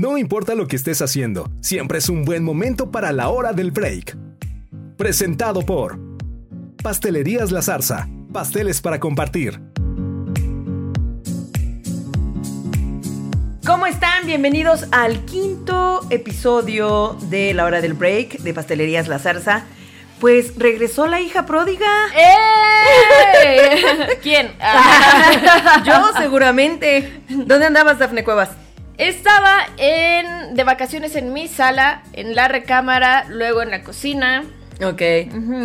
No importa lo que estés haciendo, siempre es un buen momento para la hora del break. Presentado por Pastelerías La Zarza, pasteles para compartir. ¿Cómo están? Bienvenidos al quinto episodio de La Hora del Break de Pastelerías La Zarza. Pues regresó la hija pródiga. ¡Eh! ¿Quién? Ah. Yo seguramente. ¿Dónde andabas, Dafne Cuevas? Estaba en de vacaciones en mi sala, en la recámara, luego en la cocina. Ok.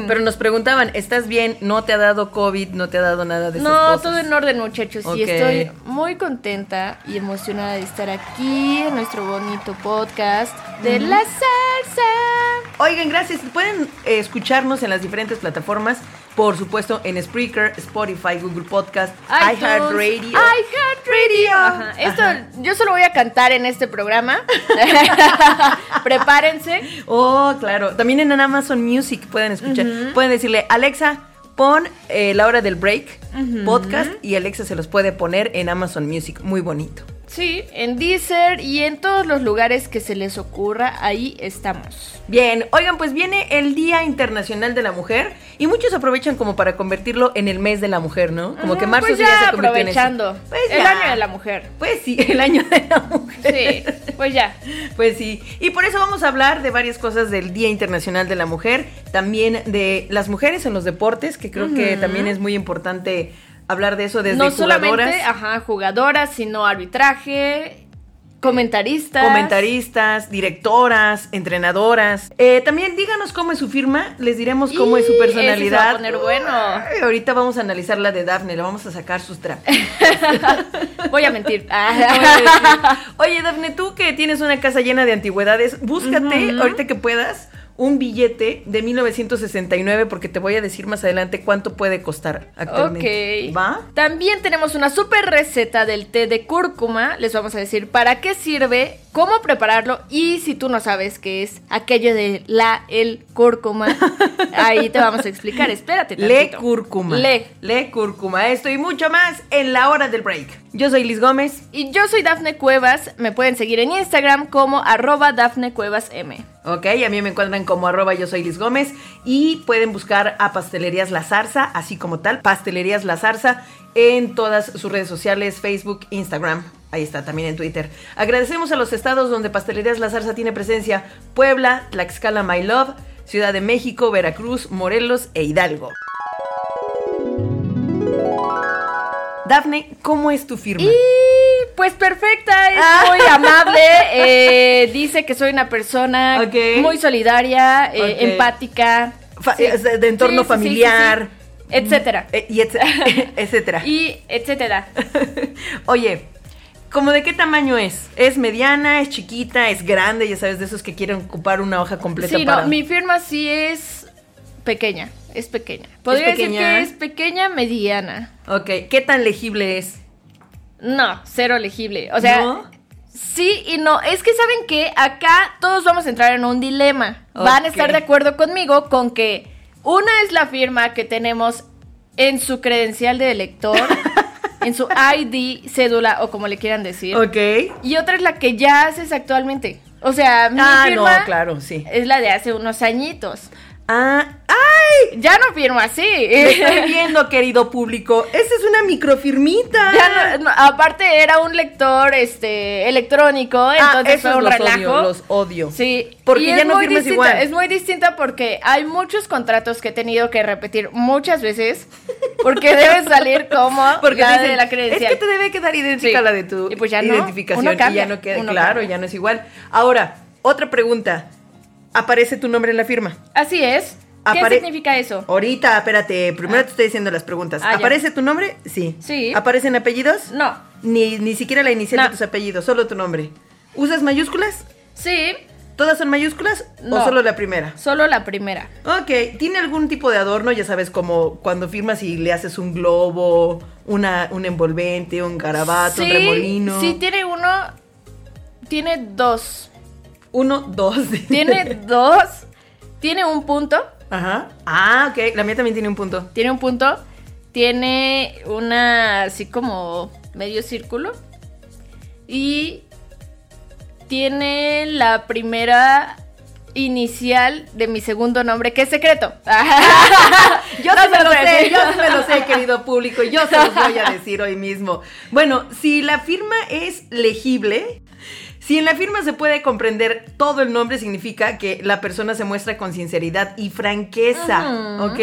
Pero nos preguntaban, ¿estás bien? ¿No te ha dado COVID? ¿No te ha dado nada de esas No, cosas? todo en orden, muchachos. Y estoy muy contenta y emocionada de estar aquí en nuestro bonito podcast de la salsa. Oigan, gracias. Pueden eh, escucharnos en las diferentes plataformas. Por supuesto, en Spreaker, Spotify, Google Podcast, iHeartRadio. iHeartRadio. Esto Ajá. yo solo voy a cantar en este programa. Prepárense. Oh, claro. También en Amazon Music pueden escuchar. Pueden decirle, Alexa, pon eh, la hora del break podcast y Alexa se los puede poner en Amazon Music. Muy bonito. Sí, en Deezer y en todos los lugares que se les ocurra, ahí estamos. Bien, oigan, pues viene el Día Internacional de la Mujer y muchos aprovechan como para convertirlo en el mes de la mujer, ¿no? Como que Mm, marzo pues ya, ya se convirtió en eso. aprovechando. Pues el ya. año de la mujer. Pues sí, el año de la mujer. Sí, pues ya. Pues sí, y por eso vamos a hablar de varias cosas del Día Internacional de la Mujer, también de las mujeres en los deportes, que creo que también es muy importante hablar de eso desde no jugadoras, solamente, ajá, jugadoras, sino arbitraje, comentaristas. comentaristas, directoras, entrenadoras. Eh, también díganos cómo es su firma, les diremos cómo es su se personalidad. va a poner bueno. Ay, ahorita vamos a analizar la de Daphne, le vamos a sacar sus trapos. Voy a mentir. Oye, Dafne, tú que tienes una casa llena de antigüedades, búscate, ahorita que puedas, un billete de 1969 porque te voy a decir más adelante cuánto puede costar actualmente. Ok. ¿Va? También tenemos una super receta del té de cúrcuma. Les vamos a decir para qué sirve, cómo prepararlo y si tú no sabes qué es aquello de la, el cúrcuma, ahí te vamos a explicar. Espérate. Le cúrcuma. Le. Le cúrcuma. Esto y mucho más en la hora del break. Yo soy Liz Gómez. Y yo soy Dafne Cuevas. Me pueden seguir en Instagram como arroba Dafne Cuevas M. Ok, a mí me encuentran como arroba yo soy Liz Gómez y pueden buscar a Pastelerías La Zarza, así como tal, Pastelerías La Zarza en todas sus redes sociales, Facebook, Instagram. Ahí está, también en Twitter. Agradecemos a los estados donde Pastelerías La Zarza tiene presencia. Puebla, Tlaxcala, My Love, Ciudad de México, Veracruz, Morelos e Hidalgo. Dafne, ¿cómo es tu firma? Y pues perfecta, es Ah. muy amable. eh, dice que soy una persona muy solidaria, eh, empática. Fa- sí. es de- entorno Sí, familiar. sí. Etcétera. Eh, y etcétera. Y etcétera. Oye, ¿cómo de qué tamaño es? ¿Es mediana, es chiquita, es grande? Ya sabes, de esos que quieren ocupar una hoja completa Sí, para... no, mi firma sí es pequeña. Es pequeña. Podría decir pequeña? que es pequeña, mediana. Ok, ¿qué tan legible es? No, cero legible. O sea, ¿No? sí y no. Es que saben que acá todos vamos a entrar en un dilema. Van a estar de acuerdo conmigo con que una es la firma que tenemos en su credencial de elector, en su ID, cédula o como le quieran decir. Ok. Y otra es la que ya haces actualmente. O sea, mi Ah, firma no, claro, sí. es la de hace unos añitos. Ah, ¡ay! Ya no firmo así. Estoy viendo, querido público. Esa es una microfirmita. Ya no- no, aparte era un lector este electrónico, Ah, entonces fue un los relajo. odio, los odio. Sí, Porque ya no firmas distinta, igual. Es muy distinta porque hay muchos contratos que he tenido que repetir muchas veces porque debe salir como Porque la dicen, de la credencial. Es que te debe quedar idéntica Sí. la de tu Y pues ya no, identificación. uno y ya no queda, claro, cambia. ya no es igual. Ahora, otra pregunta. ¿Aparece tu nombre en la firma? Así es. ¿Qué significa eso? Ahorita, espérate, primero te estoy diciendo las preguntas. Ah. ¿Aparece tu nombre? Sí. Sí. ¿Aparecen apellidos? No. Ni, ni siquiera la inicial de tus apellidos, solo tu nombre. ¿Usas mayúsculas? Sí, ¿Todas son mayúsculas o No. solo la primera? solo la primera. Ok, ¿tiene algún tipo de adorno? Ya sabes, como cuando firmas y le haces un globo, una, un envolvente, un garabato, un remolino. Sí, tiene uno. Tiene dos. Uno, dos. Tiene dos. Tiene un punto. Ajá. Ah, ok. La mía también tiene un punto. Tiene un punto. Tiene una así como medio círculo. Y tiene la primera inicial de mi segundo nombre, que es secreto. yo sí me lo sé, yo sí me lo sé, querido público, yo se los voy a decir hoy mismo. Bueno, si la firma es legible, si en la firma se puede comprender todo el nombre, significa que la persona se muestra con sinceridad y franqueza, ¿ok?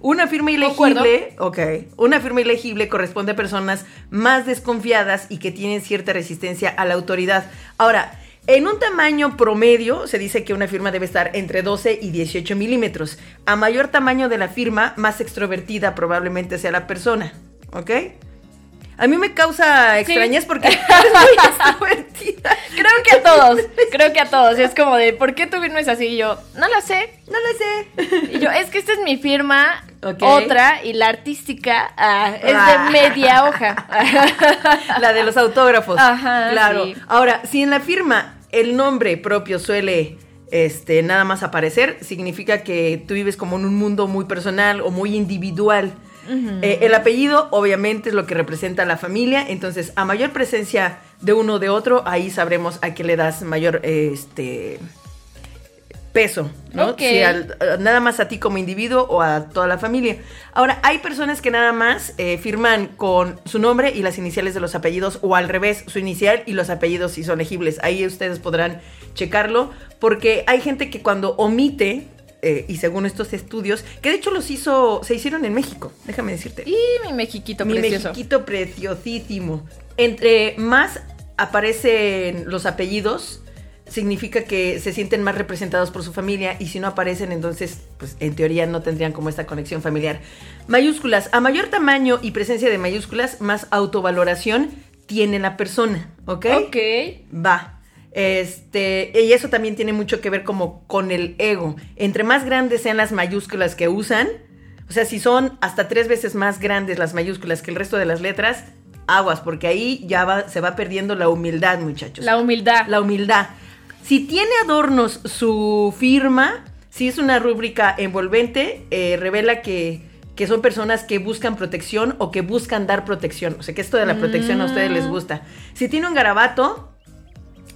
Una firma ilegible, ok, una firma ilegible corresponde a personas más desconfiadas y que tienen cierta resistencia a la autoridad. Ahora, en un tamaño promedio, se dice que una firma debe estar entre 12 y 18 milímetros. A mayor tamaño de la firma, más extrovertida probablemente sea la persona. ¿Ok? A mí me causa extrañez porque muy. Creo que a todos, creo que a todos. Es como de, ¿por qué tu firma es así? Y yo, no lo sé, no lo sé. Y yo, es que esta es mi firma, otra, y la artística ah, es de ah. media hoja. La de los autógrafos. Ajá, claro. Ahora, si en la firma el nombre propio suele este, nada más aparecer, significa que tú vives como en un mundo muy personal o muy individual. Eh, el apellido obviamente es lo que representa a la familia, entonces a mayor presencia de uno o de otro, ahí sabremos a qué le das mayor este peso, ¿no? Si nada más a ti como individuo o a toda la familia. Ahora, hay personas que nada más eh, firman con su nombre y las iniciales de los apellidos o al revés, su inicial y los apellidos si son legibles. Ahí ustedes podrán checarlo porque hay gente que cuando omite eh, y según estos estudios, que de hecho los hizo, se hicieron en México, déjame decirte. Y mi mexiquito mi precioso. mexiquito preciosísimo. Entre más aparecen los apellidos, significa que se sienten más representados por su familia y si no aparecen, entonces, pues en teoría no tendrían como esta conexión familiar. Mayúsculas. A mayor tamaño y presencia de mayúsculas, más autovaloración tiene la persona, ¿ok? Ok. Va. Este, y eso también tiene mucho que ver como con el ego. Entre más grandes sean las mayúsculas que usan, o sea, si son hasta tres veces más grandes las mayúsculas que el resto de las letras, aguas, porque ahí ya va, se va perdiendo la humildad, muchachos. La humildad. La humildad. Si tiene adornos su firma, si es una rúbrica envolvente, eh, revela que, que, son personas que buscan protección o que buscan dar protección. O sea, que esto de la protección a ustedes les mm. gusta. Si tiene un garabato,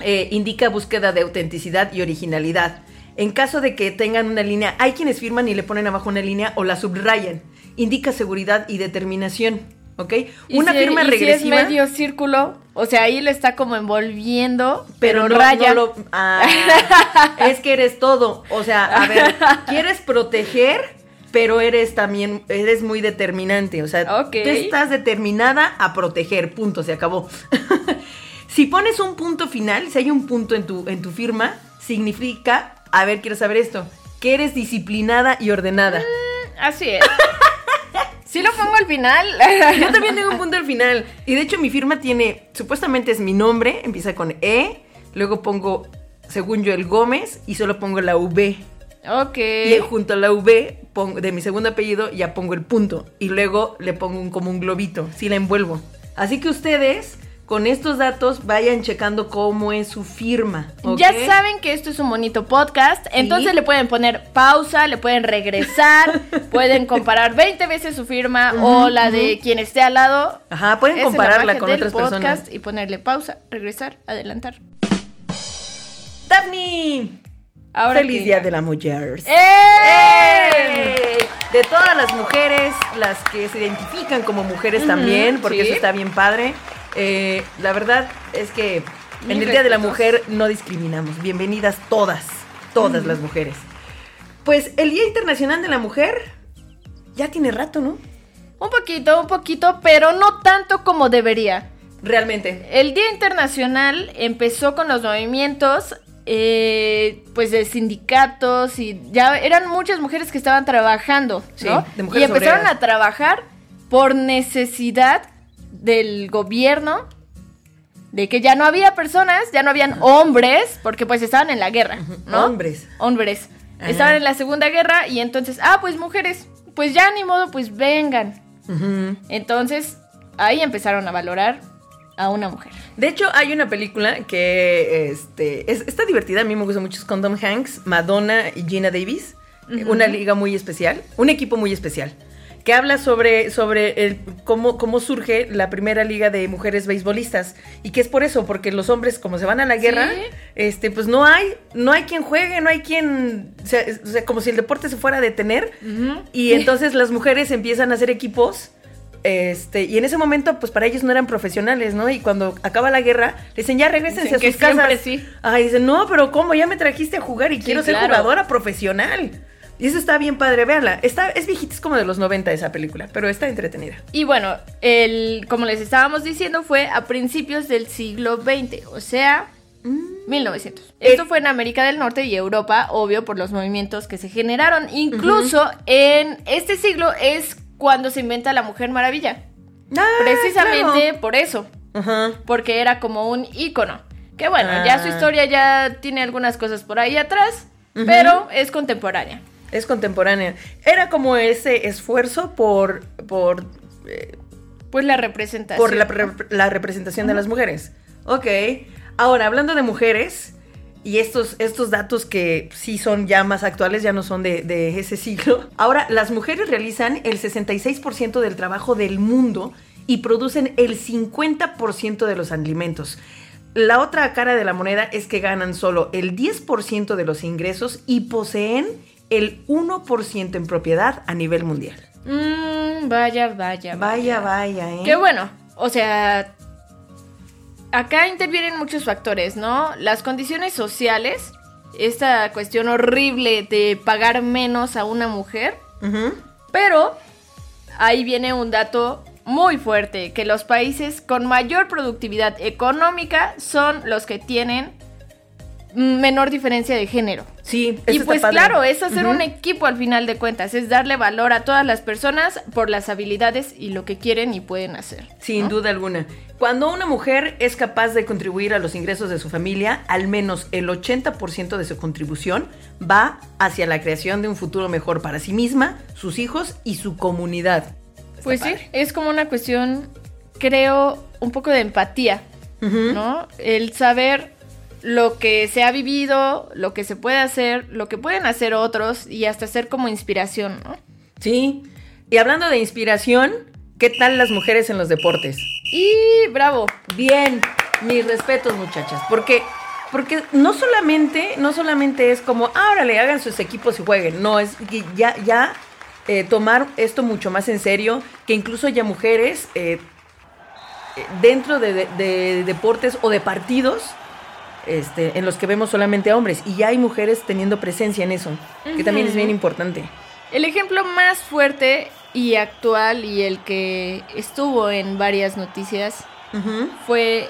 eh, indica búsqueda de autenticidad y originalidad. En caso de que tengan una línea, hay quienes firman y le ponen abajo una línea o la subrayan. Indica seguridad y determinación. ¿Ok? Una firma regresiva. Si es medio círculo, o sea, ahí le está como envolviendo, pero, raya. Ah, es que eres todo. O sea, a ver, quieres proteger, pero eres también, eres muy determinante. O sea, tú estás determinada a proteger. Punto, se acabó. Si pones un punto final, si hay un punto en tu, en tu firma, significa, a ver, quiero saber esto, que eres disciplinada y ordenada. Mm, así es. Sí lo pongo al final. Yo también tengo un punto al final. Y de hecho mi firma tiene, supuestamente es mi nombre, empieza con E, luego pongo, según yo, el Gómez y solo pongo la V. Ok. Y junto a la V pongo, de mi segundo apellido ya pongo el punto. Y luego le pongo un, como un globito, sí la envuelvo. Así que ustedes con estos datos vayan checando cómo es su firma. Ya saben que esto es un bonito podcast, entonces le pueden poner pausa, le pueden regresar, pueden comparar 20 veces su firma o la de quien esté al lado. Ajá, pueden compararla con otras podcast personas. Y ponerle pausa, regresar, adelantar. Daphne. Ahora Feliz Día de la Mujer. ¡Eh! De todas las mujeres, las que se identifican como mujeres también, porque eso está bien padre. Eh, la verdad es que en el Día de la Mujer no discriminamos. Bienvenidas todas, todas las mujeres. Pues el Día Internacional de la Mujer ya tiene rato, ¿no? Un poquito, un poquito, pero no tanto como debería. Realmente. El Día Internacional empezó con los movimientos eh, pues de sindicatos y ya eran muchas mujeres que estaban trabajando, ¿no? y empezaron a trabajar por necesidad del gobierno de que ya no había personas, ya no habían hombres, porque pues estaban en la guerra, ¿no? Hombres. Hombres. Estaban en la Segunda Guerra y entonces, ah, pues mujeres, pues ya ni modo, pues vengan. Entonces, ahí empezaron a valorar a una mujer. De hecho, hay una película que este, es, está divertida, a mí me gusta mucho, es con Tom Hanks, Madonna y Gina Davis. Una liga muy especial, un equipo muy especial que habla sobre, sobre el, cómo, cómo surge la primera liga de mujeres beisbolistas. Y que es por eso, porque los hombres, como se van a la guerra, Sí. este, pues no hay, no hay quien juegue, no hay quien. O sea, es- o sea, como si el deporte se fuera a detener. Y entonces las mujeres empiezan a hacer equipos. Este, y en ese momento, pues para ellos no eran profesionales, ¿no? Y cuando acaba la guerra, le dicen, ya regresense a sus casas. siempre sí. Ay, dicen, no, pero ¿cómo? Ya me trajiste a jugar y quiero ser claro. jugadora profesional. Y eso está bien padre, véanla. Está, es viejita, es como de los 90 esa película, pero está entretenida. Y bueno, el, como les estábamos diciendo, fue a principios del siglo XX, o sea, 1900. Esto fue en América del Norte y Europa, obvio, por los movimientos que se generaron. Incluso en este siglo es cuando se inventa la Mujer Maravilla. Ah, Precisamente por eso, porque era como un ícono. Que bueno, ya su Ah. historia ya tiene algunas cosas por ahí atrás, pero es contemporánea. Es contemporánea. Era como ese esfuerzo por, por, eh, Pues la representación. por la, re- la representación de las mujeres. Ok. Ahora, hablando de mujeres, y estos, estos datos que sí son ya más actuales, ya no son de, de ese siglo. Ahora, las mujeres realizan el 66% del trabajo del mundo y producen el 50% de los alimentos. La otra cara de la moneda es que ganan solo el 10% de los ingresos y poseen el 1% en propiedad a nivel mundial. Mm, vaya, vaya, Vaya, vaya, ¿eh? Qué bueno. O sea, acá intervienen muchos factores, ¿no? Las condiciones sociales, esta cuestión horrible de pagar menos a una mujer, pero ahí viene un dato muy fuerte, que los países con mayor productividad económica son los que tienen menor diferencia de género. Sí, eso Y está pues padre. claro, es hacer un equipo al final de cuentas, es darle valor a todas las personas por las habilidades y lo que quieren y pueden hacer. Sin ¿no? duda alguna. Cuando una mujer es capaz de contribuir a los ingresos de su familia, al menos el 80% de su contribución va hacia la creación de un futuro mejor para sí misma, sus hijos y su comunidad. Pues sí, es como una cuestión, creo, un poco de empatía. ¿no? El saber lo que se ha vivido, lo que se puede hacer, lo que pueden hacer otros y hasta ser como inspiración, ¿no? Sí. Y hablando de inspiración, ¿qué tal las mujeres en los deportes? Y bravo, Bien, mis respetos, muchachas, porque porque no solamente no solamente es como, ahora le hagan sus equipos y jueguen, no es que ya ya eh, tomar esto mucho más en serio, que incluso ya mujeres eh, eh, dentro de, de- de deportes o de partidos este, en los que vemos solamente a hombres y ya hay mujeres teniendo presencia en eso, que también es bien importante. El ejemplo más fuerte y actual y el que estuvo en varias noticias fue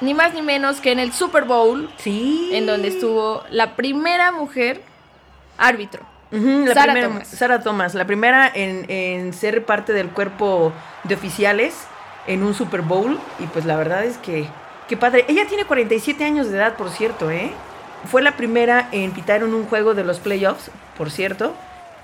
ni más ni menos que en el Super Bowl, Sí. en donde estuvo la primera mujer árbitro. La primera- Thomas. Sarah Thomas, la primera en, en ser parte del cuerpo de oficiales en un Super Bowl. Y pues la verdad es que, qué padre. Ella tiene 47 años de edad, por cierto, ¿eh? Fue la primera en pitar en un juego de los playoffs, por cierto.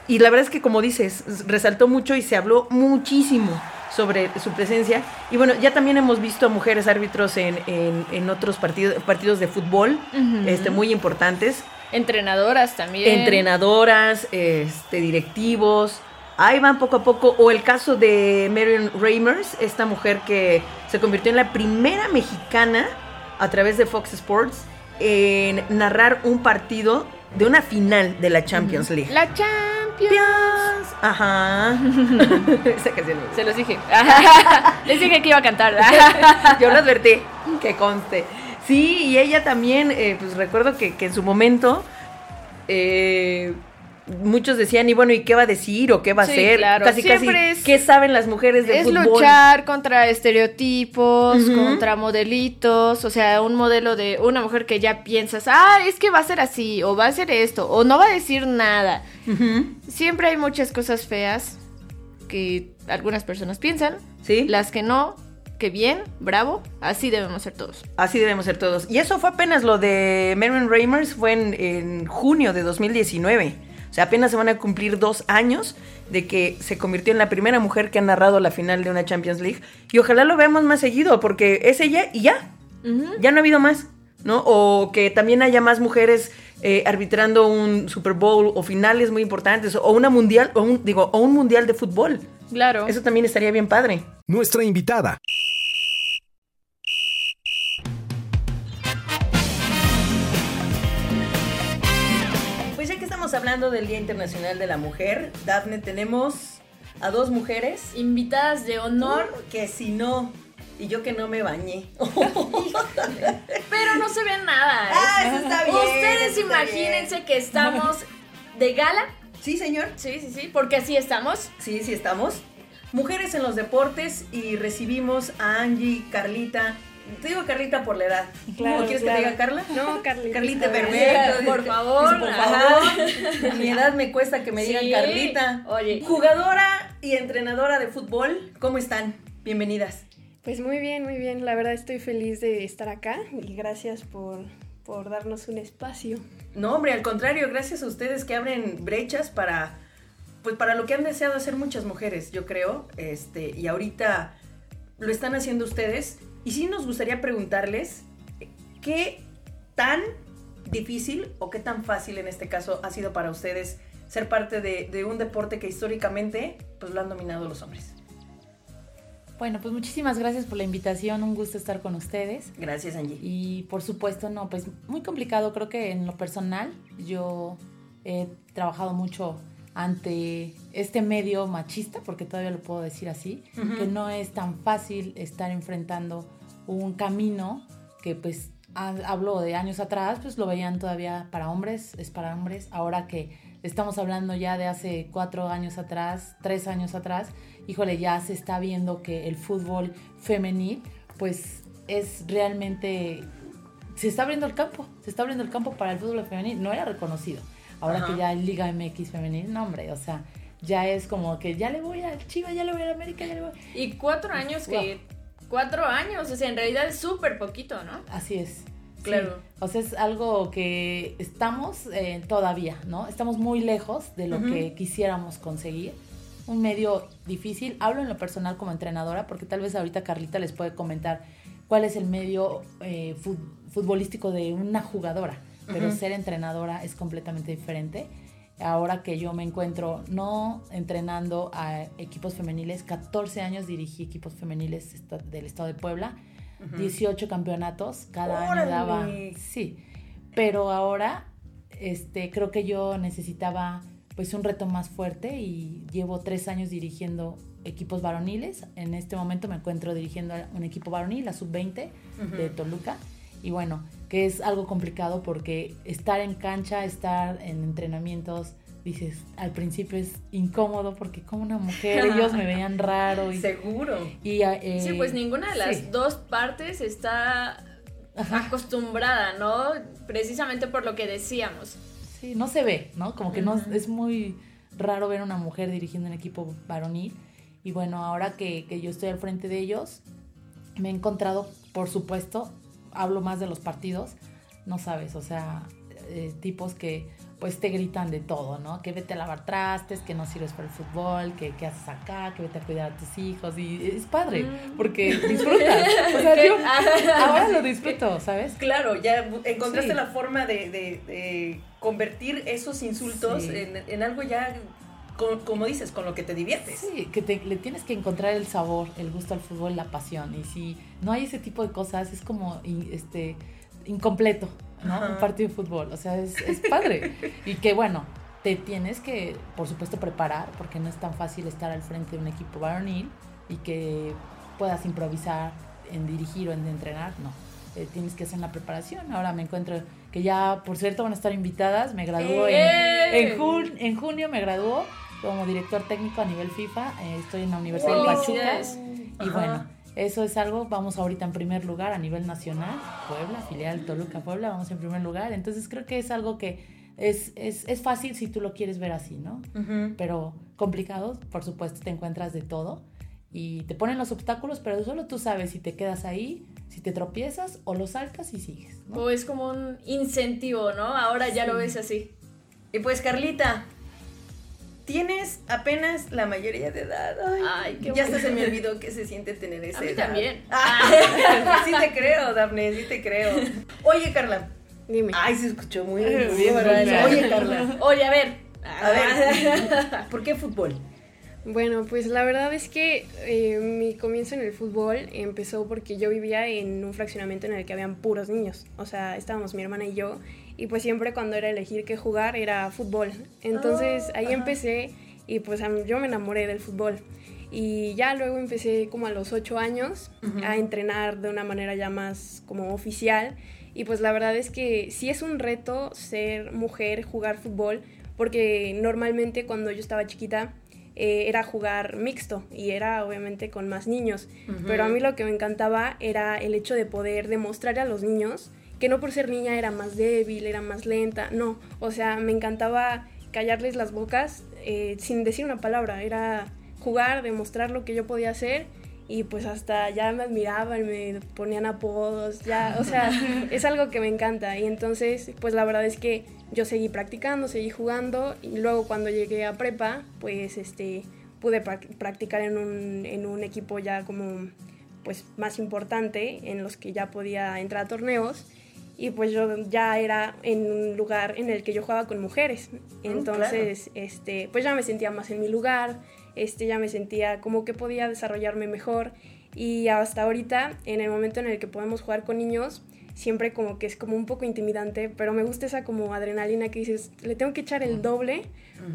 Y la verdad es que, como dices, resaltó mucho y se habló muchísimo sobre su presencia. Y bueno, ya también hemos visto a mujeres árbitros en, en- en otros partidos, partidos de fútbol, este, muy importantes Entrenadoras también. entrenadoras, este, directivos. Ahí van poco a poco. O el caso de Marion Reimers, esta mujer que se convirtió en la primera mexicana a través de Fox Sports en narrar un partido de una final de la Champions League. La Champions. Ajá. Esa canción. Se los dije. Les dije que iba a cantar. Yo lo advertí, que conste. Sí, y ella también, eh, pues recuerdo que, que en su momento eh, muchos decían, y bueno, ¿y qué va a decir o qué va a Sí, hacer? claro. Casi, Siempre casi, es- ¿qué saben las mujeres de es fútbol? luchar contra estereotipos, contra modelitos, o sea, un modelo de una mujer que ya piensas, ah, es que va a ser así, o va a ser esto, o no va a decir nada. Siempre hay muchas cosas feas que algunas personas piensan, Sí, las que no, que bien, bravo, así debemos ser todos. así debemos ser todos. Y eso fue apenas lo de Marion Reimers, fue en, en junio de 2019. O sea, apenas se van a cumplir dos años de que se convirtió en la primera mujer que ha narrado la final de una Champions League. Y ojalá lo veamos más seguido, porque es ella y ya. Ya no ha habido más. ¿no? O que también haya más mujeres eh, arbitrando un Super Bowl o finales muy importantes, o una mundial, o un, digo, o un mundial de fútbol. Claro. Eso también estaría bien padre. Nuestra invitada. Estamos hablando del Día Internacional de la Mujer, Dafne, tenemos a dos mujeres Invitadas de honor, que si no, y yo que no me bañé. pero no se ve nada. ¿eh? Ah, eso está bien, Ustedes está imagínense que estamos de gala. sí, señor. Sí, sí, sí, porque así estamos. Sí, sí estamos. Mujeres en los deportes y recibimos a Angie, Carlita. Te digo Carlita por la edad. Claro, ¿Cómo quieres claro. que te diga Carla? No, Carlita. Carlita, perfecto. Por favor, Por ajá. favor. Mi edad me cuesta que me digan Sí. Carlita. Oye. Jugadora y entrenadora de fútbol. ¿Cómo están? Bienvenidas. Pues muy bien, muy bien. La verdad estoy feliz de estar acá y gracias por, por darnos un espacio. No, hombre, al contrario, gracias a ustedes que abren brechas para pues para lo que han deseado hacer muchas mujeres, yo creo, este, y ahorita lo están haciendo ustedes. Y sí nos gustaría preguntarles qué tan difícil o qué tan fácil en este caso ha sido para ustedes ser parte de, de un deporte que históricamente pues lo han dominado los hombres. Bueno, pues muchísimas gracias por la invitación, un gusto estar con ustedes. Gracias, Angie. Y por supuesto, no, pues muy complicado, creo que en lo personal yo he trabajado mucho ante este medio machista, porque todavía lo puedo decir así, que no es tan fácil estar enfrentando un camino que pues ha- hablo de años atrás, pues lo veían todavía para hombres, es para hombres, ahora que estamos hablando ya de hace cuatro años atrás, tres años atrás, híjole, ya se está viendo que el fútbol femenil pues es realmente se está abriendo el campo, se está abriendo el campo para el fútbol femenil, no era reconocido. Ahora Ajá. que ya hay Liga MX femenil, no hombre, o sea, ya es como que ya le voy a Chivas, ya le voy a América, ya le voy. Y cuatro años que... Cuatro años, o sea, en realidad es súper poquito, ¿no? Así es. Claro. Sí. O sea, es algo que estamos eh, todavía, ¿no? Estamos muy lejos de lo que quisiéramos conseguir. Un medio difícil. Hablo en lo personal como entrenadora, porque tal vez ahorita Carlita les puede comentar cuál es el medio eh, fut- futbolístico de una jugadora. Pero ser entrenadora es completamente diferente. Ahora que yo me encuentro no entrenando a equipos femeniles, 14 años dirigí equipos femeniles del estado de Puebla. 18 campeonatos, cada año daba. Sí, pero ahora este, creo que yo necesitaba pues un reto más fuerte y llevo tres años dirigiendo equipos varoniles. En este momento me encuentro dirigiendo a un equipo varonil, la sub-20 de Toluca. Y bueno, que es algo complicado porque estar en cancha, estar en entrenamientos, dices, al principio es incómodo porque como una mujer, ellos me veían raro. Y, Seguro. y, eh, Sí, pues ninguna de las sí. dos partes está acostumbrada, ¿no? Precisamente por lo que decíamos. Sí, no se ve, ¿no? Como que no es muy raro ver a una mujer dirigiendo un equipo varonil. Y bueno, ahora que, que yo estoy al frente de ellos, me he encontrado, por supuesto, hablo más de los partidos, no sabes, o sea, eh, tipos que pues te gritan de todo, ¿no? Que vete a lavar trastes, que no sirves para el fútbol, que qué haces acá, que vete a cuidar a tus hijos. Y es padre, Mm. porque disfrutas. O sea, yo ahora lo disfruto, ¿sabes? Claro, ya encontraste Sí. la forma de, de- de convertir esos insultos Sí. en, en algo ya, con- como dices, con lo que te diviertes. Sí, que te- le tienes que encontrar el sabor, el gusto al fútbol, la pasión. Y si no hay ese tipo de cosas, es como este incompleto, ¿no? Ajá. Un partido de fútbol. O sea, es, es padre. y que bueno, te tienes que, por supuesto, preparar, porque no es tan fácil estar al frente de un equipo varonil y que puedas improvisar en dirigir o en entrenar, no. Eh, tienes que hacer una preparación. Ahora me encuentro que ya, por cierto, van a estar invitadas. Me graduó en, ¡Eh! en, jun- en junio, me graduó como director técnico a nivel FIFA. Eh, estoy en la Universidad de Pachuca. Y Ajá. bueno, eso es algo. Vamos ahorita en primer lugar a nivel nacional. Puebla, filial Toluca Puebla, vamos en primer lugar. Entonces creo que es algo que es, es, es fácil si tú lo quieres ver así, ¿no? Ujú. Pero complicado, por supuesto, te encuentras de todo. Y te ponen los obstáculos, pero solo tú sabes si te quedas ahí, si te tropiezas o lo saltas y sigues. ¿no? O es como un incentivo, ¿no? Ahora ya Sí. lo ves así. Y pues Carlita, tienes apenas la mayoría de edad. Ay, Ay, qué ya bueno. hasta se me olvidó que se siente tener esa A mí edad. también. Ah, sí te creo, Daphne, sí te creo. Oye, Carla. Dime. Ay, se escuchó muy Bien. Oye, Carla. Oye, a ver. A ver, ¿por qué fútbol? Bueno, pues la verdad es que eh, mi comienzo en el fútbol empezó porque yo vivía en un fraccionamiento en el que habían puros niños. O sea, estábamos mi hermana y yo. Y pues siempre cuando era elegir qué jugar era fútbol. Entonces Oh, ahí ajá. empecé y pues yo me enamoré del fútbol. Y ya luego empecé como a los ocho años Ujú. a entrenar de una manera ya más como oficial. Y pues la verdad es que sí es un reto ser mujer, jugar fútbol, porque normalmente cuando yo estaba chiquita eh, era jugar mixto y era obviamente con más niños. Pero a mí lo que me encantaba era el hecho de poder demostrarle a los niños que no por ser niña era más débil, era más lenta, no. O sea, me encantaba callarles las bocas eh, sin decir una palabra, era jugar, demostrar lo que yo podía hacer y pues hasta ya me admiraban, me ponían apodos, ya, o sea, es algo que me encanta. Y entonces pues la verdad es que yo seguí practicando, seguí jugando y luego cuando llegué a prepa pues este pude prac- practicar en un, en un equipo ya como pues más importante en los que ya podía entrar a torneos y pues yo ya era en un lugar en el que yo jugaba con mujeres. Entonces este pues ya me sentía más en mi lugar este ya me sentía como que podía desarrollarme mejor y hasta ahorita en el momento en el que podemos jugar con niños siempre como que es como un poco intimidante pero me gusta esa como adrenalina que dices le tengo que echar el doble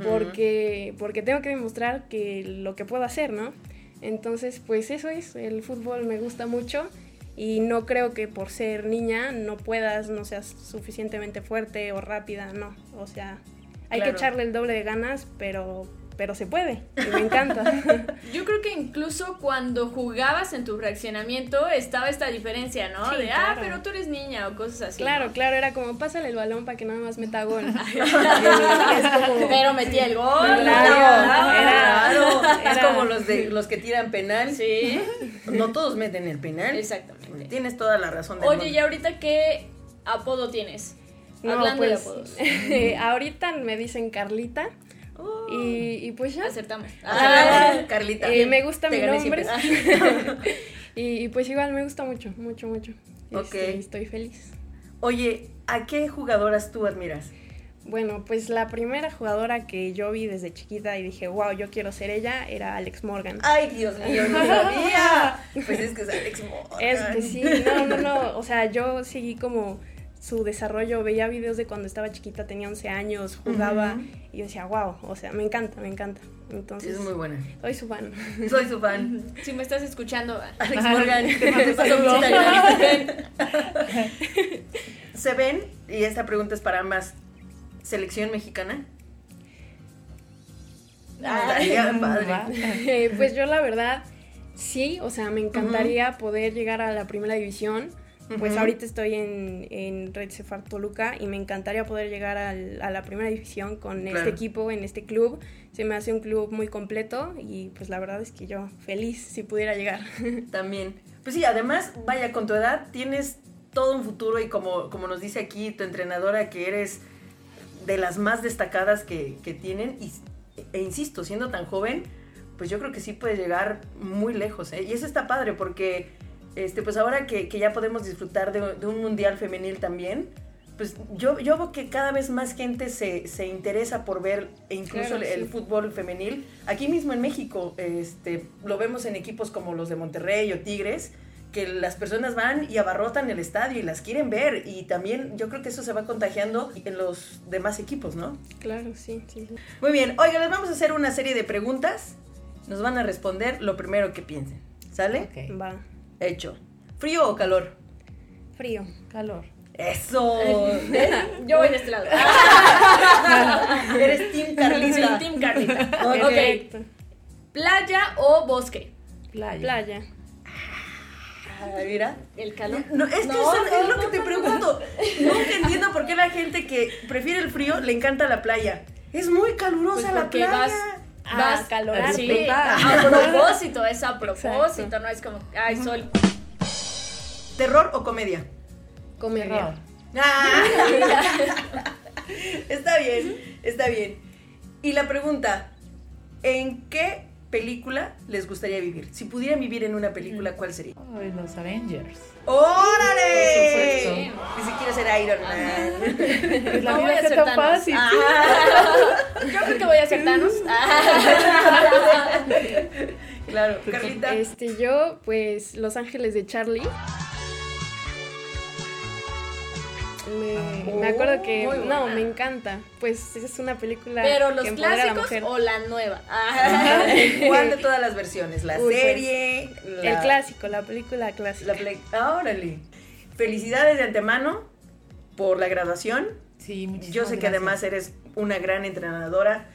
porque porque tengo que demostrar que lo que puedo hacer no entonces, pues eso es, el fútbol me gusta mucho y no creo que por ser niña no puedas, no seas suficientemente fuerte o rápida, no. O sea, hay Claro. que echarle el doble de ganas, pero, pero se puede y me encanta. Yo creo que incluso cuando jugabas en tu fraccionamiento estaba esta diferencia, ¿no? Sí, de, ah, pero tú eres niña o cosas así. claro, ¿no? claro, era como pásale el balón para que nada más meta gol. Como- Pero metía el gol. Claro, ¿no? era- Claro, es como los de los que tiran penal. Sí, No todos meten el penal. exactamente. Tienes toda la razón del Oye, mundo. ¿y ahorita qué apodo tienes? No, Hablando de pues, apodos. ahorita me dicen Carlita Y, y pues ya. Acertamos. Ah, Ah, Carlita. Eh, me gusta mi nombre. y, y pues igual me gusta mucho, mucho, mucho. Ok. Este, estoy feliz. Oye, ¿a qué jugadoras tú admiras? Bueno, pues la primera jugadora que yo vi desde chiquita y dije, wow, yo quiero ser ella, era Alex Morgan. Ay, Dios mío, no sabía. Pues es que es Alex Morgan. Es que sí, no, no, no. O sea, yo seguí como su desarrollo, veía videos de cuando estaba chiquita, tenía 11 años, jugaba y yo decía, wow, o sea, me encanta, me encanta. Entonces, es muy buena. soy su fan. Soy su fan. si me estás escuchando, Alex Morgan, te mando saludos. ¿Se ven? Y esta pregunta es para ambas. ¿Selección mexicana? Ah, estaría padre. Eh, pues yo la verdad, sí, o sea, me encantaría poder llegar a la primera división. Pues Ujú. ahorita estoy en, en Red Cefar Toluca y me encantaría poder llegar al- a la primera división con Claro. este equipo, en este club. Se me hace un club muy completo y pues la verdad es que yo feliz si pudiera llegar. También. Pues sí, además, vaya, con tu edad tienes todo un futuro y como, como nos dice aquí tu entrenadora, que eres de las más destacadas que, que tienen. Y, e insisto, siendo tan joven, pues yo creo que sí puedes llegar muy lejos. ¿eh? Y eso está padre porque, este, pues ahora que, que ya podemos disfrutar de, de un mundial femenil también, pues yo, yo veo que cada vez más gente se, se interesa por ver e incluso Claro, el, fútbol femenil. Aquí mismo en México, este, lo vemos en equipos como los de Monterrey o Tigres, que las personas van y abarrotan el estadio y las quieren ver. Y también yo creo que eso se va contagiando en los demás equipos, ¿no? claro, sí, sí. sí. Muy bien, oiga, les vamos a hacer una serie de preguntas. Nos van a responder lo primero que piensen. ¿Sale? Ok. Va. Hecho. ¿Frío o calor? Frío. Calor. Eso. yo voy de este lado. Eres Team Carlita. Sí, Team Carlita. ok. Perfecto. ¿Playa o bosque? Playa. Playa. Ah, mira. El calor. No, es que No, eso no, es lo no, que te no, pregunto. Nunca entiendo por qué la gente que prefiere el frío le encanta la playa. Es muy calurosa Pues la playa. vas, Ah, vas calorante. Sí, disfrutar. a propósito, es a propósito, Exacto. no es como, ay, sol. ¿Terror o comedia? Comedia. Ah. está bien, está bien. Y la pregunta, ¿en qué película les gustaría vivir? Si pudieran vivir en una película, ¿cuál sería? Ay, los Avengers. ¡Órale! Por Ni siquiera ser Iron Man. Pues la No vida a está tan fácil. Yo creo que voy a ser Thanos. claro, Carlita. Este, yo, pues, Los Ángeles de Charlie. Me, me acuerdo que, no, me encanta. Pues es una película Pero los que empodera a la clásicos mujer. o la nueva. ¿Cuál de todas las versiones? ¿La Uy, pues, serie? la- El clásico, la película clásica. La play- ah, órale. Felicidades de antemano por la graduación. Sí, muchísimas Yo sé que gracias. además eres una gran entrenadora.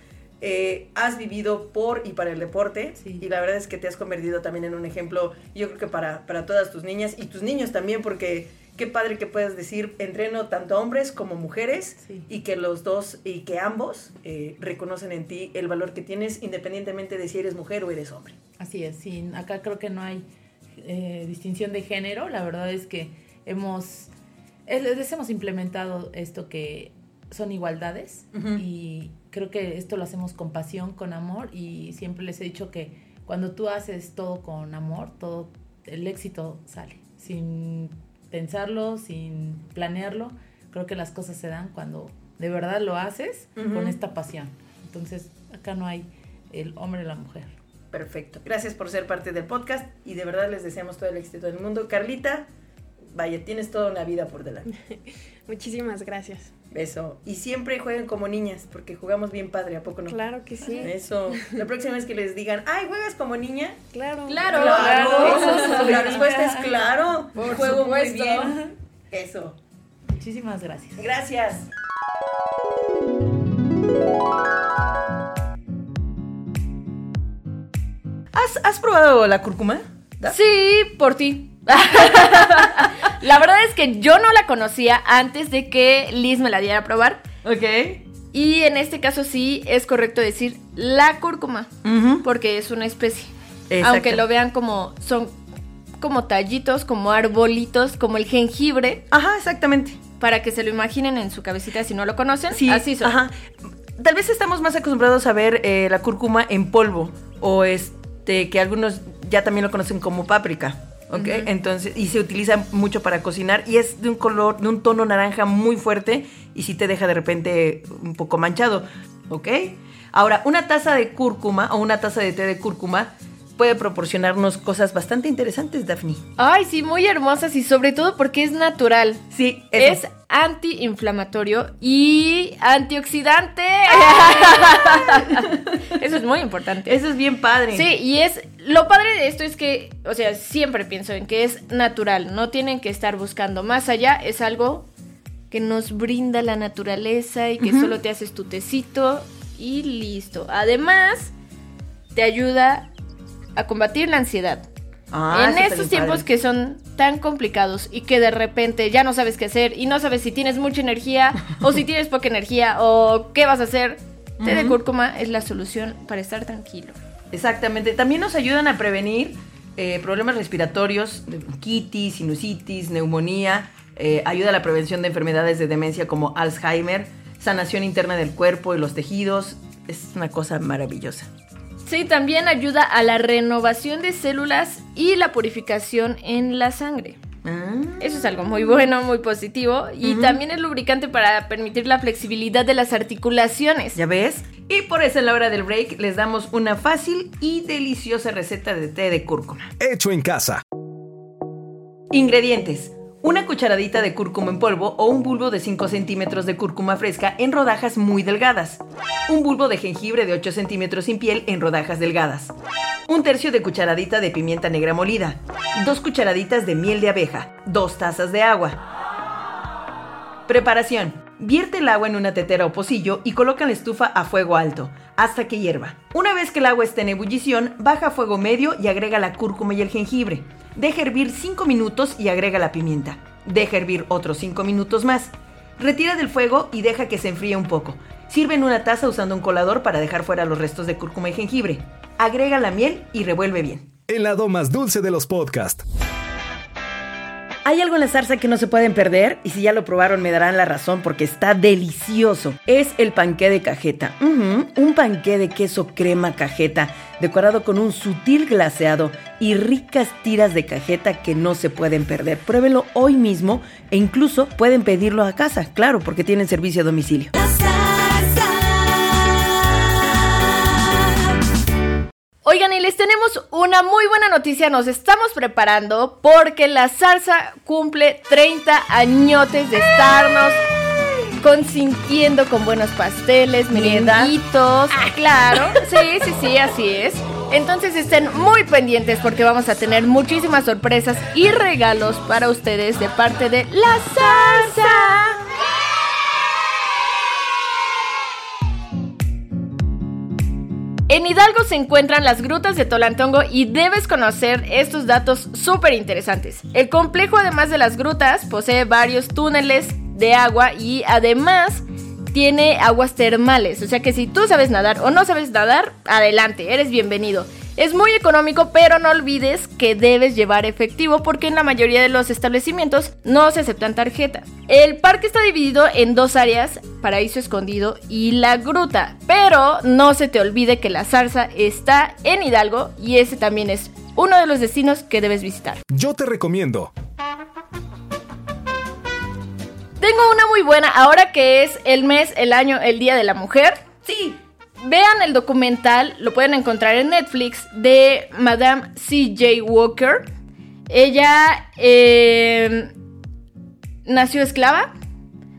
Eh, has vivido por y para el deporte Sí. y la verdad es que te has convertido también en un ejemplo, yo creo que para, para todas tus niñas y tus niños también, porque qué padre que puedas decir, entreno tanto hombres como mujeres Sí. y que los dos y que ambos eh, reconocen en ti el valor que tienes independientemente de si eres mujer o eres hombre. Así es, sí, acá creo que no hay eh, distinción de género, la verdad es que hemos, les hemos implementado esto que son igualdades y creo que esto lo hacemos con pasión, con amor y siempre les he dicho que cuando tú haces todo con amor, todo el éxito sale, sin pensarlo, sin planearlo, creo que las cosas se dan cuando de verdad lo haces con esta pasión. Entonces, acá no hay el hombre y la mujer. Perfecto. Gracias por ser parte del podcast y de verdad les deseamos todo el éxito del mundo. Carlita, vaya, tienes toda una vida por delante. Muchísimas gracias. Eso. Y siempre jueguen como niñas, porque jugamos bien padre, ¿a poco no? Claro que sí. Eso. La próxima vez que les digan, ay, ¿juegas como niña? Claro. Claro. Claro. Eso, La respuesta es claro. Por Juego muy supuesto. bien. Eso. Muchísimas gracias. Gracias. ¿Has, has probado la cúrcuma? ¿Da? Sí, por ti. la verdad es que yo no la conocía antes de que Liz me la diera a probar. Ok. Y en este caso sí es correcto decir la cúrcuma, porque es una especie. Exacto. Aunque lo vean como son como tallitos, como arbolitos, como el jengibre, Ajá, exactamente. para que se lo imaginen en su cabecita si no lo conocen. Sí, así son. Ajá. Tal vez estamos más acostumbrados a ver eh, la cúrcuma en polvo o este que algunos ya también lo conocen como páprica, ¿ok? Entonces y se utiliza mucho para cocinar y es de un color, de un tono naranja muy fuerte y sí te deja de repente un poco manchado, ¿ok? Ahora una taza de cúrcuma o una taza de té de cúrcuma puede proporcionarnos cosas bastante interesantes, Daphne. Ay, sí, muy hermosas y sobre todo porque es natural. Sí, eso. Es antiinflamatorio y antioxidante. Eso es muy importante. Eso es bien padre. Sí, y es lo padre de esto es que, o sea, siempre pienso en que es natural, no tienen que estar buscando más allá, es algo que nos brinda la naturaleza y que solo te haces tu tecito y listo. Además, te ayuda a combatir la ansiedad. Ah, en estos tiempos que son tan complicados y que de repente ya no sabes qué hacer y no sabes si tienes mucha energía o si tienes poca energía o qué vas a hacer, té de cúrcuma es la solución para estar tranquilo. Exactamente. También nos ayudan a prevenir eh, problemas respiratorios, de bronquitis, sinusitis, neumonía. eh, ayuda a la prevención de enfermedades de demencia como Alzheimer, sanación interna del cuerpo y los tejidos. Es una cosa maravillosa. Sí, también ayuda a la renovación de células y la purificación en la sangre. Ah, Eso es algo muy bueno, muy positivo. Y también es lubricante para permitir la flexibilidad de las articulaciones. ¿Ya ves? Y por eso en la hora del break les damos una fácil y deliciosa receta de té de cúrcuma. Hecho en casa. Ingredientes. Una cucharadita de cúrcuma en polvo o un bulbo de 5 centímetros de cúrcuma fresca en rodajas muy delgadas. Un bulbo de jengibre de 8 centímetros sin piel en rodajas delgadas. Un tercio de cucharadita de pimienta negra molida. Dos cucharaditas de miel de abeja. Dos tazas de agua. Preparación. Vierte el agua en una tetera o pocillo y coloca en la estufa a fuego alto, hasta que hierva. Una vez que el agua esté en ebullición, baja a fuego medio y agrega la cúrcuma y el jengibre. Deja hervir 5 minutos y agrega la pimienta. Deja hervir otros 5 minutos más. Retira del fuego y deja que se enfríe un poco. Sirve en una taza usando un colador para dejar fuera los restos de cúrcuma y jengibre. Agrega la miel y revuelve bien. El lado más dulce de los podcasts. Hay algo en la zarza que no se pueden perder y si ya lo probaron me darán la razón porque está delicioso. Es el panqué de cajeta. Un panqué de queso crema cajeta decorado con un sutil glaseado y ricas tiras de cajeta que no se pueden perder. Pruébenlo hoy mismo e incluso pueden pedirlo a casa, claro, porque tienen servicio a domicilio. Oigan, y les tenemos una muy buena noticia. Nos estamos preparando porque la zarza cumple 30 añotes de estarnos consintiendo con buenos pasteles, merenguitos. Ah, claro. Sí, sí, sí, así es. Entonces estén muy pendientes porque vamos a tener muchísimas sorpresas y regalos para ustedes de parte de la zarza. En Hidalgo se encuentran las grutas de Tolantongo y debes conocer estos datos súper interesantes. El complejo, además de las grutas, posee varios túneles de agua y además tiene aguas termales. O sea que si tú sabes nadar o no sabes nadar, adelante, eres bienvenido. Es muy económico, pero no olvides que debes llevar efectivo porque en la mayoría de los establecimientos no se aceptan tarjetas. El parque está dividido en dos áreas, Paraíso Escondido y La Gruta, pero no se te olvide que la zarza está en Hidalgo y ese también es uno de los destinos que debes visitar. Yo te recomiendo. Tengo una muy buena, ahora que es el mes, el año, el Día de la Mujer. Sí, Vean el documental, lo pueden encontrar en Netflix, de Madame C.J. Walker. Ella eh, nació esclava,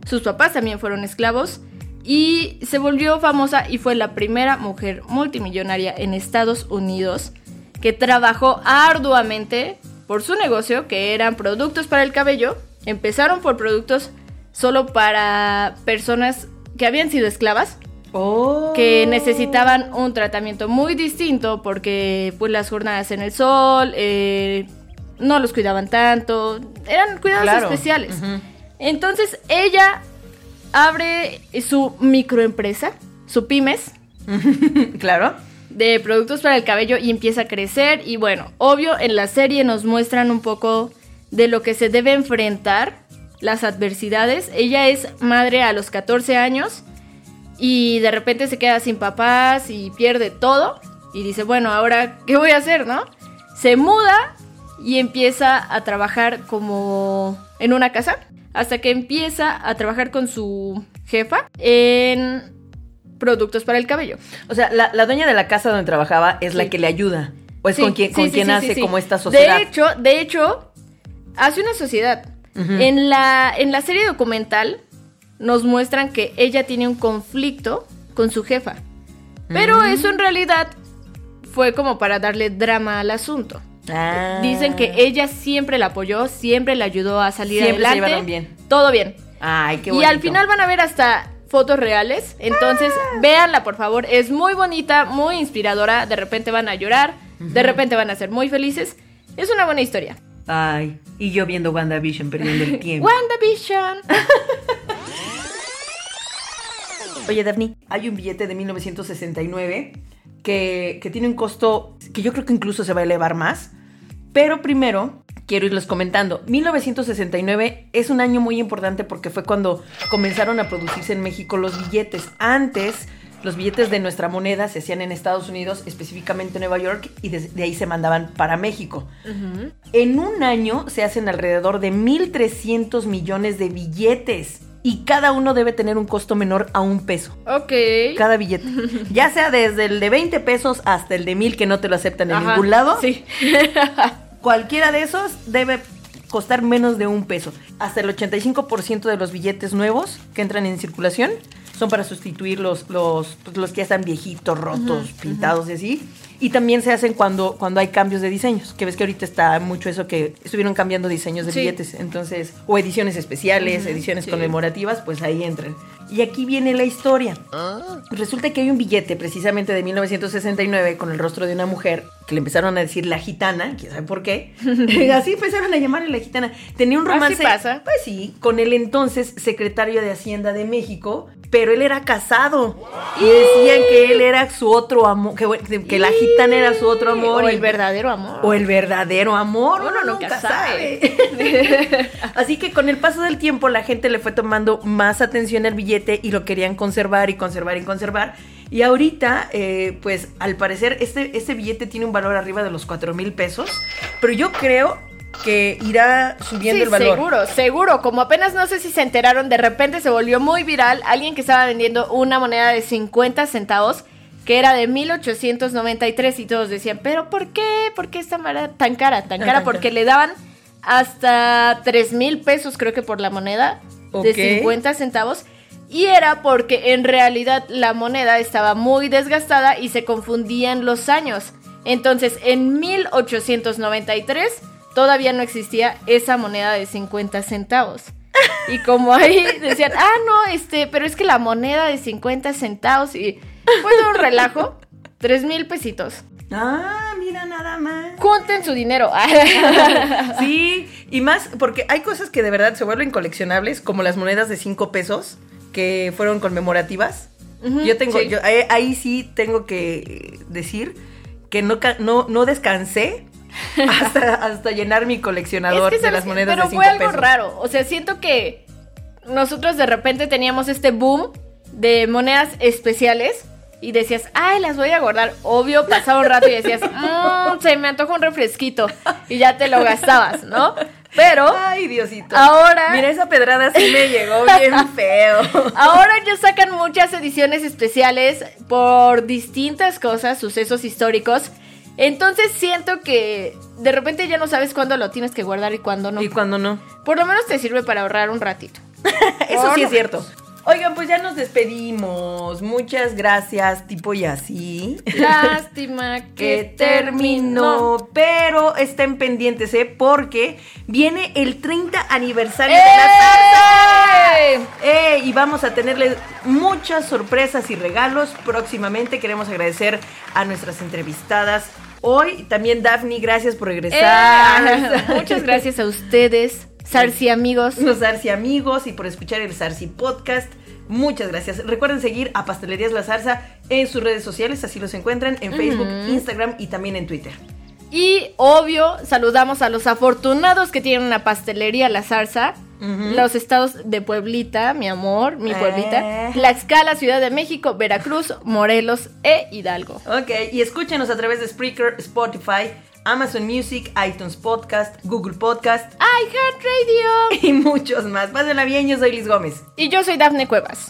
sus papás también fueron esclavos y se volvió famosa y fue la primera mujer multimillonaria en Estados Unidos que trabajó arduamente por su negocio, que eran productos para el cabello. Empezaron por productos solo para personas que habían sido esclavas Oh. que necesitaban un tratamiento muy distinto porque pues las jornadas en el sol eh, no los cuidaban tanto, eran cuidados Claro. especiales. Entonces ella abre su microempresa, su pymes, claro. de productos para el cabello y empieza a crecer y bueno, obvio en la serie nos muestran un poco de lo que se debe enfrentar, las adversidades. Ella es madre a los 14 años y de repente se queda sin papás y pierde todo y dice, bueno, ahora ¿qué voy a hacer, no? Se muda y empieza a trabajar como en una casa hasta que empieza a trabajar con su jefa en productos para el cabello. O sea, la, la dueña de la casa donde trabajaba es la que le ayuda. O es Sí, con quien, sí, con quien hace como esta sociedad. De hecho, de hecho, hace una sociedad. En, la, en la serie documental nos muestran que ella tiene un conflicto con su jefa. Pero Mm. eso en realidad fue como para darle drama al asunto. Ah. Dicen que ella siempre la apoyó, siempre la ayudó a salir Siempre se adelante. llevaron bien. Todo bien. Ay, qué y al final van a ver hasta fotos reales. Entonces, véanla por favor. Es muy bonita, muy inspiradora. De repente van a llorar, de repente van a ser muy felices. Es una buena historia. Ay, y yo viendo WandaVision perdiendo el tiempo. WandaVision. Oye, Daphne, hay un billete de 1969 que, que tiene un costo que yo creo que incluso se va a elevar más. Pero primero, quiero irles comentando. 1969 es un año muy importante porque fue cuando comenzaron a producirse en México los billetes. Antes, los billetes de nuestra moneda se hacían en Estados Unidos, específicamente en Nueva York, y de, de ahí se mandaban para México. En un año se hacen alrededor de 1.300 millones de billetes. Y cada uno debe tener un costo menor a un peso. Ok. Cada billete. Ya sea desde el de 20 pesos hasta el de 1000 que no te lo aceptan en Ajá, ningún lado. Sí. Cualquiera de esos debe costar menos de un peso. Hasta el 85% de los billetes nuevos que entran en circulación son para sustituir los, los, pues, los que ya están viejitos, rotos, pintados y así. Y también se hacen cuando, cuando hay cambios de diseños. Que ves que ahorita está mucho eso que estuvieron cambiando diseños de Sí. billetes. Entonces, o ediciones especiales, ediciones sí. conmemorativas, pues ahí entran. Y aquí viene la historia. Resulta que hay un billete precisamente de 1969 con el rostro de una mujer que le empezaron a decir la gitana, quién sabe por qué. Así empezaron a llamarle la gitana. Tenía un Así romance. pasa. Pues sí, con el entonces secretario de Hacienda de México, pero él era casado. Y decían que él era su otro amor, que, que la gitana era su otro amor. O el verdadero amor. o el verdadero amor, Uno uno nunca nunca sabe. sabe. Así que con el paso del tiempo la gente le fue tomando más atención al billete y lo querían conservar y conservar y conservar. Y ahorita, eh, pues al parecer, este, este billete tiene un valor arriba de los 4 mil pesos. Pero yo creo que irá subiendo Sí, el valor. seguro, seguro. Como apenas no sé si se enteraron, de repente se volvió muy viral alguien que estaba vendiendo una moneda de 50 centavos que era de 1893 y todos decían, pero ¿por qué? ¿Por qué esta moneda tan cara? Tan cara porque le daban hasta 3 mil pesos creo que por la moneda de 50 centavos. Y era porque en realidad la moneda estaba muy desgastada y se confundían los años. Entonces, en 1893 todavía no existía esa moneda de 50 centavos. Y como ahí decían, ah, no, este, pero es que la moneda de 50 centavos y fue un relajo, 3 mil pesitos. Ah, mira nada más. Junten su dinero. Sí, y más porque hay cosas que de verdad se vuelven coleccionables, como las monedas de 5 pesos que fueron conmemorativas. Yo tengo, sí. yo, ahí, ahí sí tengo que decir que no, no, no descansé hasta, hasta llenar mi coleccionador Es que, de ¿sabes las monedas Pero de 5 fue algo pesos. raro. O sea, siento que nosotros de repente teníamos este boom de monedas especiales y decías, ay, las voy a guardar. Obvio, pasaba un rato y decías, "Mm, se me antoja un refresquito. Y ya te lo gastabas, ¿no? Pero Ay, Diosito. Ahora- Mira, esa pedrada sí me llegó bien feo. ahora ya sacan muchas ediciones especiales por distintas cosas, sucesos históricos. Entonces siento que de repente ya no sabes cuándo lo tienes que guardar y cuándo no. Y cuando no. Por lo menos te sirve para ahorrar un ratito. Eso Por sí es cierto. Oigan, pues ya nos despedimos. Muchas gracias, tipo y así. Lástima que terminó. Pero estén pendientes, ¿eh? Porque viene el 30 aniversario de la zarza. ¡Eh! ¡Eh! Y vamos a tenerles muchas sorpresas y regalos próximamente. Queremos agradecer a nuestras entrevistadas. Hoy también Daphne, gracias por regresar. Eh, Muchas gracias a ustedes, Sarsi amigos. Los Sarsi amigos y por escuchar el Sarsi podcast. Muchas gracias. Recuerden seguir a Pastelerías La Zarza en sus redes sociales, así los encuentran en Facebook, Instagram y también en Twitter. Y obvio, saludamos a los afortunados que tienen una pastelería La Zarza. Los estados de Pueblita, mi amor, mi Pueblita. Eh. Tlaxcala, Ciudad de México, Veracruz, Morelos e Hidalgo. Ok, y escúchenos a través de Spreaker, Spotify, Amazon Music, iTunes Podcast, Google Podcast iHeartRadio. y muchos más. Pásenla bien, yo soy Liz Gómez. Y yo soy Dafne Cuevas.